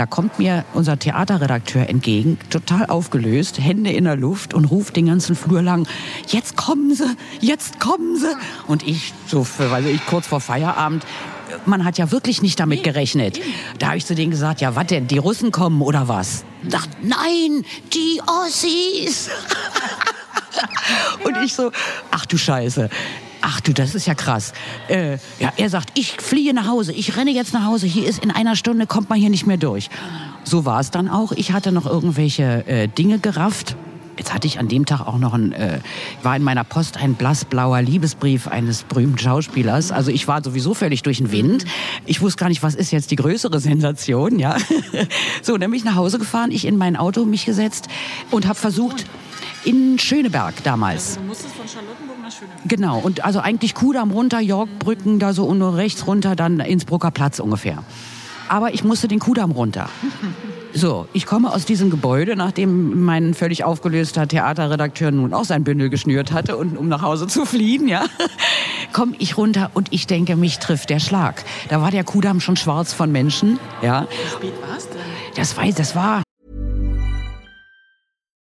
Da kommt mir unser Theaterredakteur entgegen, total aufgelöst, Hände in der Luft und ruft den ganzen Flur lang, jetzt kommen sie, jetzt kommen sie. Und ich, so, für, weiß ich, kurz vor Feierabend, man hat ja wirklich nicht damit gerechnet. Da habe ich zu denen gesagt, ja, was denn, die Russen kommen oder was? Dachte, nein, die Ossis. Und ich so, ach du Scheiße. Ach du, das ist ja krass. Äh, ja, er sagt, ich fliehe nach Hause, ich renne jetzt nach Hause. Hier ist in einer Stunde kommt man hier nicht mehr durch. So war es dann auch. Ich hatte noch irgendwelche äh, Dinge gerafft. Jetzt hatte ich an dem Tag auch noch ein, äh, war in meiner Post ein blassblauer Liebesbrief eines berühmten Schauspielers. Also ich war sowieso völlig durch den Wind. Ich wusste gar nicht, was ist jetzt die größere Sensation, ja. so, dann bin ich nach Hause gefahren, ich in mein Auto mich gesetzt und habe versucht, in Schöneberg damals. Du musstest von Charlottenburg. Genau, und also eigentlich Kudamm runter, Yorkbrücken, da so und nur rechts runter, dann Innsbrucker Platz ungefähr. Aber ich musste den Kudamm runter. So, ich komme aus diesem Gebäude, nachdem mein völlig aufgelöster Theaterredakteur nun auch sein Bündel geschnürt hatte und um nach Hause zu fliehen, ja, komme ich runter und ich denke, mich trifft der Schlag. Da war der Kudamm schon schwarz von Menschen, ja. Spät war's denn? Das war, das war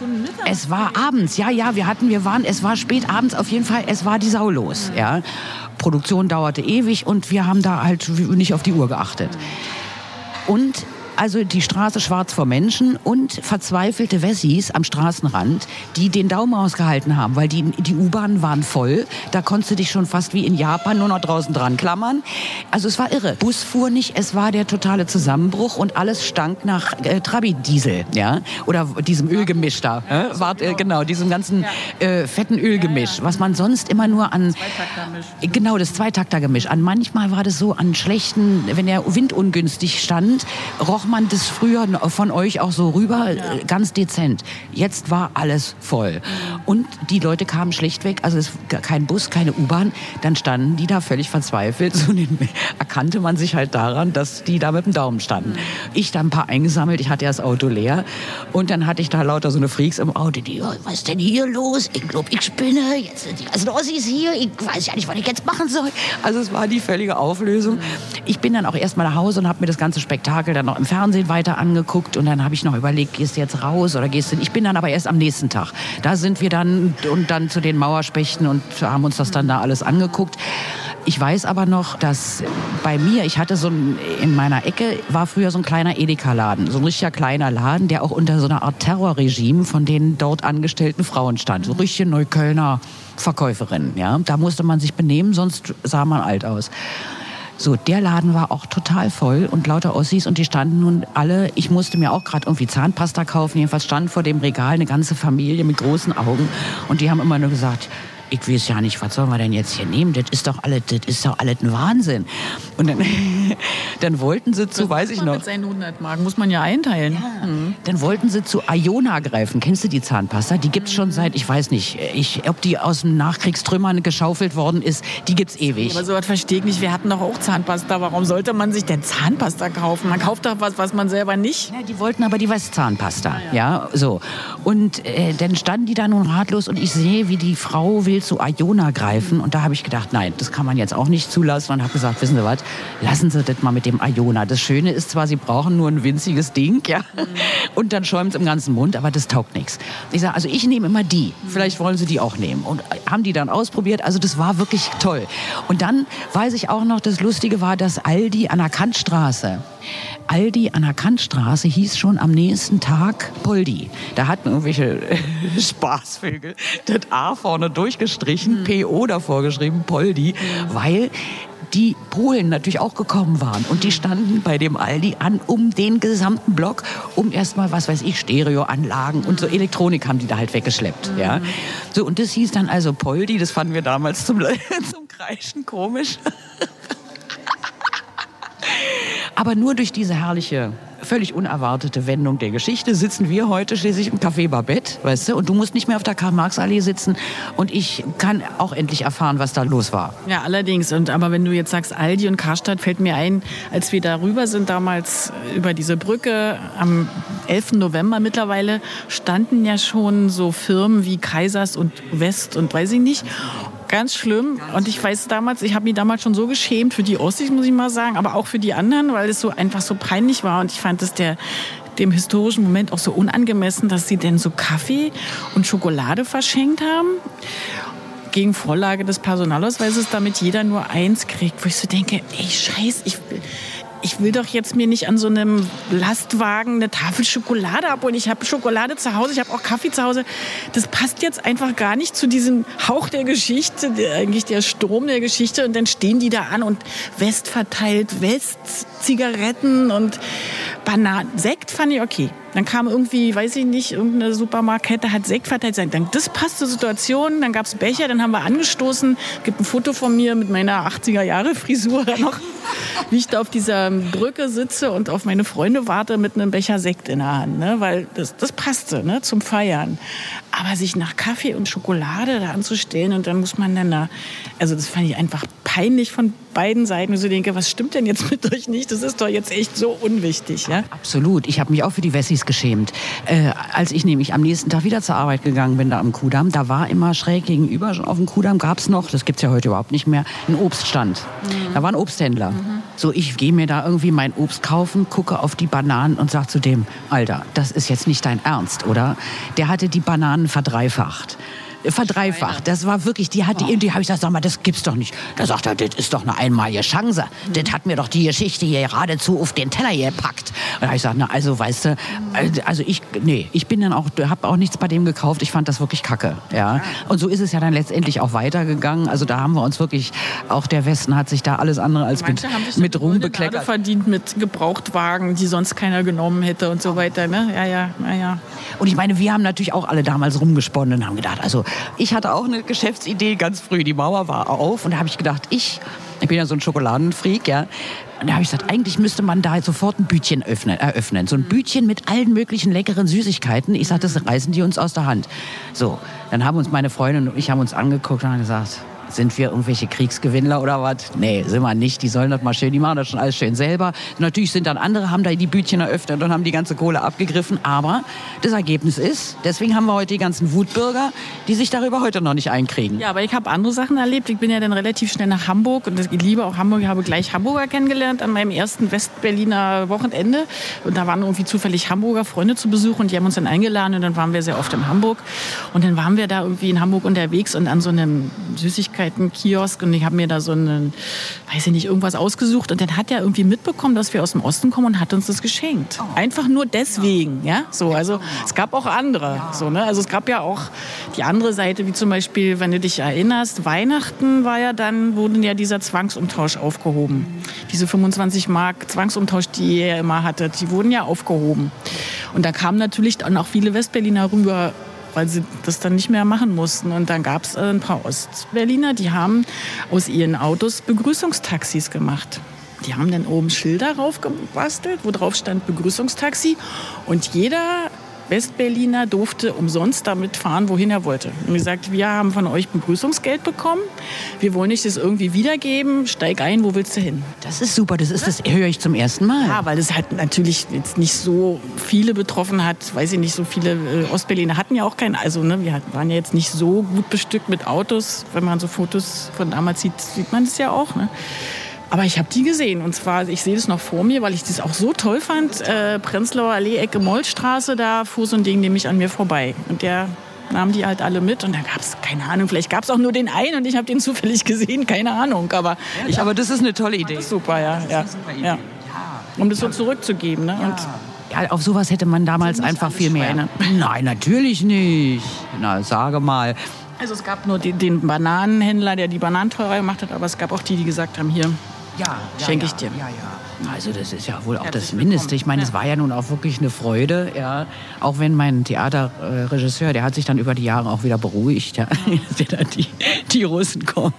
Schon mittags. Es war abends, ja, ja, wir hatten, wir waren, es war spät abends auf jeden Fall, es war die Sau los, ja. Produktion dauerte ewig und wir haben da halt nicht auf die Uhr geachtet. Und also die Straße schwarz vor Menschen und verzweifelte Wessis am Straßenrand, die den Daumen ausgehalten haben, weil die, die U-Bahnen waren voll. Da konntest du dich schon fast wie in Japan nur noch draußen dran klammern. Also es war irre. Bus fuhr nicht, es war der totale Zusammenbruch und alles stank nach äh, Trabi-Diesel, ja, oder diesem Ölgemisch da. Äh? War, äh, genau, diesem ganzen äh, fetten Ölgemisch, was man sonst immer nur an Zweitaktermisch. Genau, das Zweitaktergemisch. An manchmal war das so an schlechten, wenn der Wind ungünstig stand, roch man das früher von euch auch so rüber, äh, ganz dezent. Jetzt war alles voll. Und die Leute kamen schlichtweg, also es war kein Bus, keine U-Bahn, dann standen die da völlig verzweifelt. So erkannte man sich halt daran, dass die da mit dem Daumen standen. Ich da ein paar eingesammelt, ich hatte ja das Auto leer und dann hatte ich da lauter so eine Freaks im Auto, die, "Ja, was ist denn hier los? Ich glaube, ich spinne, jetzt sind die ganzen Ossis hier, ich weiß ja nicht, was ich jetzt machen soll. Also es war die völlige Auflösung. Ich bin dann auch erstmal nach Hause und habe mir das ganze Spektakel dann noch im Fernsehen weiter angeguckt und dann habe ich noch überlegt, gehst du jetzt raus oder gehst du Ich bin dann aber erst am nächsten Tag. Da sind wir dann und dann zu den Mauerspechten und haben uns das dann da alles angeguckt. Ich weiß aber noch, dass bei mir, ich hatte so ein, in meiner Ecke war früher so ein kleiner Edeka-Laden, so ein richtiger kleiner Laden, der auch unter so einer Art Terrorregime von den dort angestellten Frauen stand. So richtige Neuköllner Verkäuferinnen, ja. Da musste man sich benehmen, sonst sah man alt aus. So, der Laden war auch total voll und lauter Ossis und die standen nun alle, ich musste mir auch gerade irgendwie Zahnpasta kaufen, jedenfalls stand vor dem Regal eine ganze Familie mit großen Augen und die haben immer nur gesagt, ich weiß ja nicht, was sollen wir denn jetzt hier nehmen? Das ist doch alles, das ist doch alles ein Wahnsinn. Und dann, dann wollten sie zu, weiß ich noch, Mit seinen 100 Mark muss man ja einteilen. dann wollten sie zu Iona greifen. Kennst du die Zahnpasta? Die gibt's schon seit, ich weiß nicht, ich, ob die aus dem Nachkriegstrümmern geschaufelt worden ist, die gibt's ewig. Aber sowas verstehe ich nicht. Wir hatten doch auch Zahnpasta. Warum sollte man sich denn Zahnpasta kaufen? Man kauft doch was, was man selber nicht. Ja, die wollten aber die Westzahnpasta, ja, so. Und äh, dann standen die da nun ratlos und ich sehe, wie die Frau will zu Iona greifen. Und da habe ich gedacht, nein, das kann man jetzt auch nicht zulassen. Und habe gesagt, wissen Sie was, lassen Sie das mal mit dem Iona. Das Schöne ist zwar, Sie brauchen nur ein winziges Ding, ja, und dann schäumt es im ganzen Mund, aber das taugt nichts. Ich sage, also ich nehme immer die, vielleicht wollen Sie die auch nehmen. Und äh, haben die dann ausprobiert, also das war wirklich toll. Und dann weiß ich auch noch, das Lustige war, dass Aldi an der Kantstraße Aldi an der Kantstraße hieß schon am nächsten Tag Poldi. Da hatten irgendwelche Spaßvögel das A vorne durchgestrichen, PO davor geschrieben, Poldi, weil die Polen natürlich auch gekommen waren. Und die standen bei dem Aldi an, um den gesamten Block, um erstmal, was weiß ich, Stereoanlagen und so Elektronik haben die da halt weggeschleppt. Ja. So, und das hieß dann also Poldi, das fanden wir damals zum, zum Kreischen komisch. Aber nur durch diese herrliche, völlig unerwartete Wendung der Geschichte sitzen wir heute schließlich im Café Babette, weißt du? Und du musst nicht mehr auf der Karl-Marx-Allee sitzen und ich kann auch endlich erfahren, was da los war. Ja, allerdings. Und aber wenn du jetzt sagst Aldi und Karstadt, fällt mir ein, als wir darüber sind damals über diese Brücke am 11. November mittlerweile standen ja schon so Firmen wie Kaisers und West und weiß ich nicht. Ganz schlimm. Und ich weiß damals, ich habe mich damals schon so geschämt für die Ossis, muss ich mal sagen, aber auch für die anderen, weil es so einfach so peinlich war. Und ich fand es der dem historischen Moment auch so unangemessen, dass sie denn so Kaffee und Schokolade verschenkt haben gegen Vorlage des Personalausweises, damit jeder nur eins kriegt, wo ich so denke, ey Scheiß, ich will, ich will doch jetzt mir nicht an so einem Lastwagen eine Tafel Schokolade abholen. Ich habe Schokolade zu Hause, ich habe auch Kaffee zu Hause. Das passt jetzt einfach gar nicht zu diesem Hauch der Geschichte, der, eigentlich der Strom der Geschichte. Und dann stehen die da an und West verteilt, West Zigaretten und Bananen. Sekt fand ich okay. Dann kam irgendwie, weiß ich nicht, irgendeine Supermarktkette hat Sekt verteilt. Dann, das passt zur Situation. Dann gab es Becher, dann haben wir angestoßen. gibt ein Foto von mir mit meiner 80er-Jahre-Frisur noch, wie ich da auf dieser Brücke sitze und auf meine Freunde warte mit einem Becher Sekt in der Hand. Ne? Weil das, das passte ne? zum Feiern. Aber sich nach Kaffee und Schokolade da anzustellen und dann muss man dann da, also das fand ich einfach peinlich von beiden Seiten. Und so denke, was stimmt denn jetzt mit euch nicht? Das ist doch jetzt echt so unwichtig. Ja? Absolut. Ich habe mich auch für die Wessis geschämt. Äh, als ich nämlich am nächsten Tag wieder zur Arbeit gegangen bin, da am Kudamm, da war immer schräg gegenüber, schon auf dem Kudamm gab es noch, das gibt's ja heute überhaupt nicht mehr, ein Obststand. Da war ein Obsthändler. So, ich gehe mir da irgendwie mein Obst kaufen, gucke auf die Bananen und sag zu dem, Alter, das ist jetzt nicht dein Ernst, oder? Der hatte die Bananen verdreifacht verdreifacht. Das war wirklich, die hat die, die habe ich gesagt, sag mal, das gibt's doch nicht. Da sagt er, das ist doch eine einmalige Chance. Das hat mir doch die Geschichte hier geradezu auf den Teller gepackt. Und da habe ich gesagt, na also, weißt du, also ich, nee, ich bin dann auch, habe auch nichts bei dem gekauft. Ich fand das wirklich kacke, ja. Und so ist es ja dann letztendlich auch weitergegangen. Also da haben wir uns wirklich, auch der Westen hat sich da alles andere als mit, Manche haben sich mit Ruhm bekleckert. Verdient mit Gebrauchtwagen, die sonst keiner genommen hätte und so weiter. Ne? Ja, ja, ja, ja. Und ich meine, wir haben natürlich auch alle damals rumgesponnen und haben gedacht, also ich hatte auch eine Geschäftsidee ganz früh. Die Mauer war auf und da habe ich gedacht, ich, ich bin ja so ein Schokoladenfreak, ja. Und da habe ich gesagt, eigentlich müsste man da sofort ein Bütchen öffnen, eröffnen. So ein Bütchen mit allen möglichen leckeren Süßigkeiten. Ich sagte, das reißen die uns aus der Hand. So, dann haben uns meine Freundin und ich haben uns angeguckt und haben gesagt, sind wir irgendwelche Kriegsgewinnler oder was? Nee, sind wir nicht. Die sollen das mal schön, die machen das schon alles schön selber. Natürlich sind dann andere, haben da die Bütchen eröffnet und haben die ganze Kohle abgegriffen. Aber das Ergebnis ist, deswegen haben wir heute die ganzen Wutbürger, die sich darüber heute noch nicht einkriegen. Ja, aber ich habe andere Sachen erlebt. Ich bin ja dann relativ schnell nach Hamburg und ich liebe auch Hamburg. Ich habe gleich Hamburger kennengelernt an meinem ersten Westberliner Wochenende. Und da waren irgendwie zufällig Hamburger Freunde zu Besuch und die haben uns dann eingeladen und dann waren wir sehr oft in Hamburg. Und dann waren wir da irgendwie in Hamburg unterwegs und an so einem Süßigkeiten-Kiosk und ich habe mir da so einen, weiß ich nicht, irgendwas ausgesucht und dann hat er irgendwie mitbekommen, dass wir aus dem Osten kommen und hat uns das geschenkt. Einfach nur deswegen, ja, so. Also es gab auch andere, so, ne? Also es gab ja auch die andere Seite, wie zum Beispiel, wenn du dich erinnerst, Weihnachten war ja dann, wurde ja dieser Zwangsumtausch aufgehoben. Diese 25 Mark Zwangsumtausch, die ihr immer hattet, die wurden ja aufgehoben. Und da kamen natürlich dann auch viele Westberliner rüber, weil sie das dann nicht mehr machen mussten. Und dann gab es ein paar Ostberliner, die haben aus ihren Autos Begrüßungstaxis gemacht. Die haben dann oben Schilder raufgebastelt, wo drauf stand Begrüßungstaxi. Und jeder Westberliner durfte umsonst damit fahren, wohin er wollte. Und gesagt, wir haben von euch Begrüßungsgeld bekommen. Wir wollen nicht das irgendwie wiedergeben. Steig ein, wo willst du hin? Das ist super, das ist das höre ich zum ersten Mal. Ja, weil es halt natürlich jetzt nicht so viele betroffen hat. Weiß ich nicht, so viele äh, Ostberliner hatten ja auch keinen. Also ne, wir waren ja jetzt nicht so gut bestückt mit Autos. Wenn man so Fotos von damals sieht, sieht man das ja auch. Ne? Aber ich habe die gesehen. Und zwar, ich sehe das noch vor mir, weil ich das auch so toll fand. Äh, Prenzlauer Allee, Ecke Mollstraße, da fuhr so ein Ding nämlich an mir vorbei. Und der nahm die halt alle mit. Und dann gab es, keine Ahnung, vielleicht gab es auch nur den einen und ich habe den zufällig gesehen, keine Ahnung. Aber ich aber das ist eine tolle Idee. super, ja. ja, ja. Um das so zurückzugeben. Ne? Und Ja, auf sowas hätte man damals einfach viel mehr. Schweine. Nein, natürlich nicht. Na, sage mal. Also es gab nur den, den Bananenhändler, der die Bananen teurer gemacht hat, aber es gab auch die, die gesagt haben, hier, Ja, Schenke ich dir. Ja, ja. Also das ist ja wohl auch Herzlich das Mindeste. Ich meine, es war ja nun auch wirklich eine Freude. Ja. Auch wenn mein Theaterregisseur, der hat sich dann über die Jahre auch wieder beruhigt, ja. die, die Russen kommen.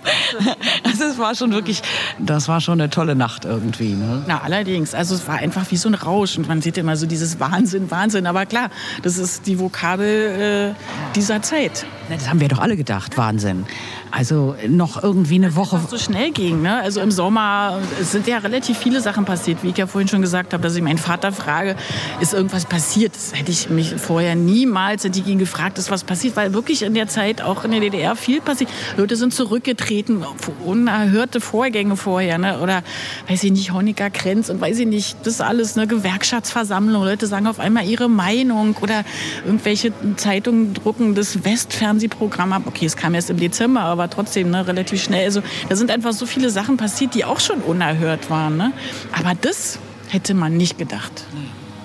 Also es war schon wirklich, das war schon eine tolle Nacht irgendwie. Ne? Na, allerdings. Also es war einfach wie so ein Rausch. Und man sieht immer so dieses Wahnsinn, Wahnsinn. Aber klar, das ist die Vokabel äh, dieser Zeit. Das haben wir doch alle gedacht, Wahnsinn. Also noch irgendwie eine Woche. So schnell ging. Ne? Also im Sommer es sind ja relativ viele Sachen passiert, wie ich ja vorhin schon gesagt habe, dass ich meinen Vater frage, ist irgendwas passiert? Das hätte ich mich vorher niemals, hätte ich ihn gefragt, ist was passiert, weil wirklich in der Zeit, auch in der DDR, viel passiert. Leute sind zurückgetreten, unerhörte Vorgänge vorher. Ne? Oder, weiß ich nicht, Honecker Krenz und weiß ich nicht, das ist alles eine Gewerkschaftsversammlung. Leute sagen auf einmal ihre Meinung oder irgendwelche Zeitungen drucken das Westfernsehprogramm ab. Okay, es kam erst im Dezember, aber trotzdem ne, relativ schnell. Also da sind einfach so viele Sachen passiert, die auch schon unerhört waren. Ne? Aber das hätte man nicht gedacht.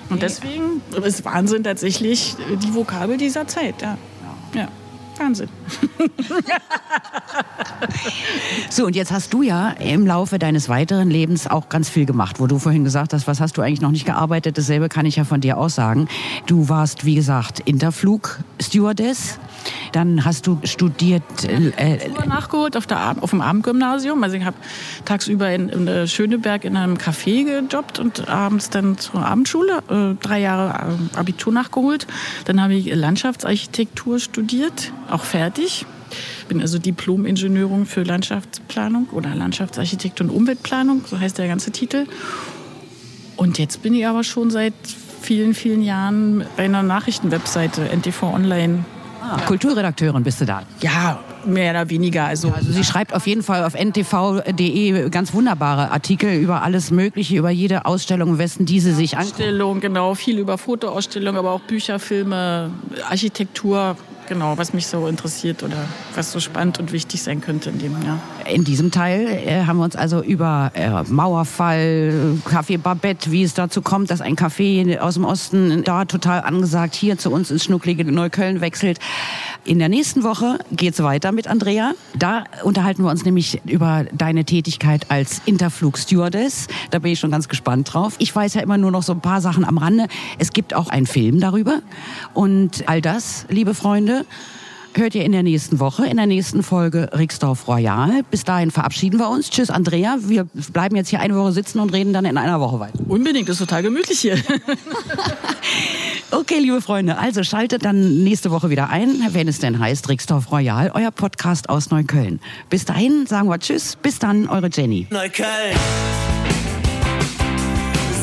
Und deswegen ist Wahnsinn tatsächlich die Vokabel dieser Zeit. Ja. ja. Wahnsinn. So, und jetzt hast du ja im Laufe deines weiteren Lebens auch ganz viel gemacht, wo du vorhin gesagt hast, was hast du eigentlich noch nicht gearbeitet? Dasselbe kann ich ja von dir auch sagen. Du warst, wie gesagt, Interflug-Stewardess. Dann hast du studiert. Äh, Tour nachgeholt auf, der, auf dem Abendgymnasium. Also ich habe tagsüber in, in Schöneberg in einem Café gejobbt und abends dann zur Abendschule. Äh, drei Jahre äh, Abitur nachgeholt. Dann habe ich Landschaftsarchitektur studiert, auch fertig. Bin also Diplom-Ingenieurin für Landschaftsplanung oder Landschaftsarchitektur und Umweltplanung, so heißt der ganze Titel. Und jetzt bin ich aber schon seit vielen, vielen Jahren bei einer Nachrichtenwebseite, NTV Online, Ah, Kulturredakteurin bist du da. Ja, mehr oder weniger. Also, Also sie schreibt auf jeden Fall auf ntv.de ganz wunderbare Artikel über alles Mögliche, über jede Ausstellung, wessen diese sich an. Ausstellung, genau, viel über Fotoausstellungen, aber auch Bücher, Filme, Architektur, genau, was mich so interessiert oder was so spannend und wichtig sein könnte in dem Jahr. In diesem Teil äh, haben wir uns also über äh, Mauerfall, Café Babette, wie es dazu kommt, dass ein Café aus dem Osten da total angesagt hier zu uns ins schnucklige Neukölln wechselt. In der nächsten Woche geht's weiter mit Andrea. Da unterhalten wir uns nämlich über deine Tätigkeit als Interflug-Stewardess. Da bin ich schon ganz gespannt drauf. Ich weiß ja immer nur noch so ein paar Sachen am Rande. Es gibt auch einen Film darüber. Und all das, liebe Freunde, hört ihr in der nächsten Woche, in der nächsten Folge Rixdorf Royal. Bis dahin verabschieden wir uns. Tschüss, Andrea. Wir bleiben jetzt hier eine Woche sitzen und reden dann in einer Woche weiter. Unbedingt, ist total gemütlich hier. Okay, liebe Freunde, also schaltet dann nächste Woche wieder ein, wenn es denn heißt Rixdorf Royal, euer Podcast aus Neukölln. Bis dahin sagen wir Tschüss. Bis dann, eure Jenny. Neukölln.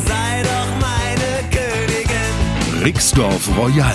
Sei doch meine Königin. Rixdorf Royal.